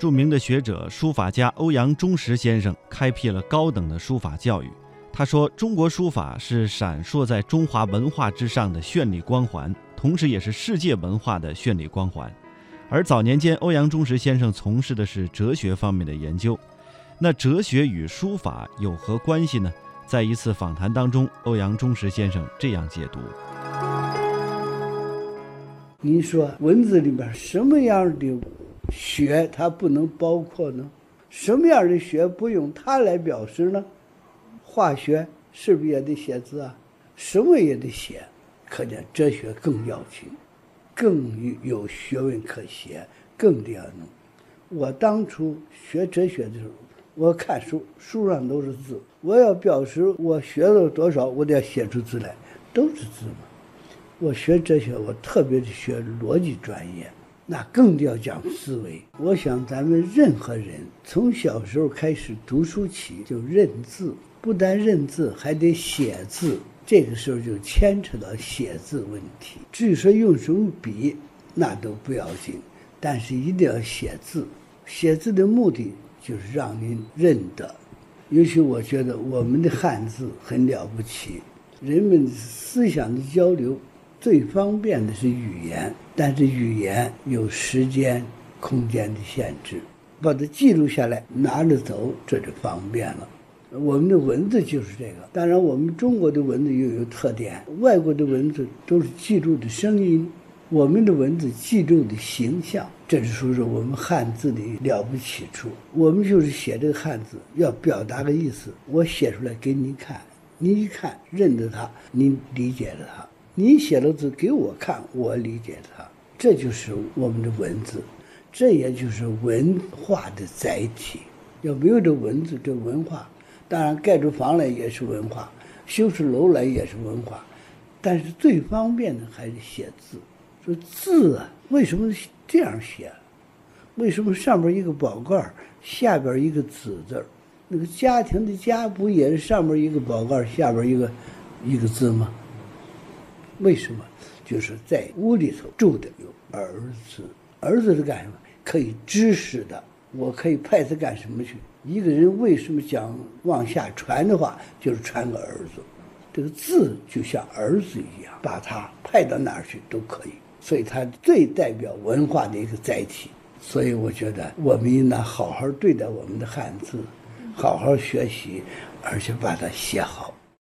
著名的学者、书法家欧阳中石先生开辟了高等的书法教育。他说：“中国书法是闪烁在中华文化之上的绚丽光环，同时也是世界文化的绚丽光环。”而早年间，欧阳中石先生从事的是哲学方面的研究。那哲学与书法有何关系呢？在一次访谈当中，欧阳中石先生这样解读：“您说文字里面什么样的学它不能包括呢？什么样的学不用它来表示呢？化学是不是也得写字啊？什么也得写，可见哲学更要紧，更有学问可写，更得要弄。我当初学哲学的时候。”我看书，书上都是字。我要表示我学了多少，我得要写出字来，都是字嘛。我学哲学，我特别的学逻辑专业，那更要讲思维。我想咱们任何人从小时候开始读书起就认字，不但认字，还得写字。这个时候就牵扯到写字问题。至于说用什么笔，那都不要紧，但是一定要写字。写字的目的。就是让您认得，尤其我觉得我们的汉字很了不起。人们思想的交流最方便的是语言，但是语言有时间、空间的限制，把它记录下来拿着走，这就方便了。我们的文字就是这个。当然，我们中国的文字又有特点，外国的文字都是记录的声音。我们的文字记录的形象，这就说是我们汉字的了不起处。我们就是写这个汉字，要表达个意思，我写出来给你看，你一看认得它，你理解了它；你写了字给我看，我理解它。这就是我们的文字，这也就是文化的载体。要没有这文字，这文化，当然盖出房来也是文化，修出楼来也是文化，但是最方便的还是写字。说字啊，为什么这样写？为什么上边一个宝盖下边一个子字？那个家庭的家不也是上边一个宝盖下边一个一个字吗？为什么？就是在屋里头住的有儿子，儿子是干什么？可以指使的，我可以派他干什么去？一个人为什么讲往下传的话，就是传个儿子。这个字就像儿子一样，把他派到哪儿去都可以。所以它最代表文化的一个载体，所以我觉得我们应当好好对待我们的汉字，好好学习，而且把它写好。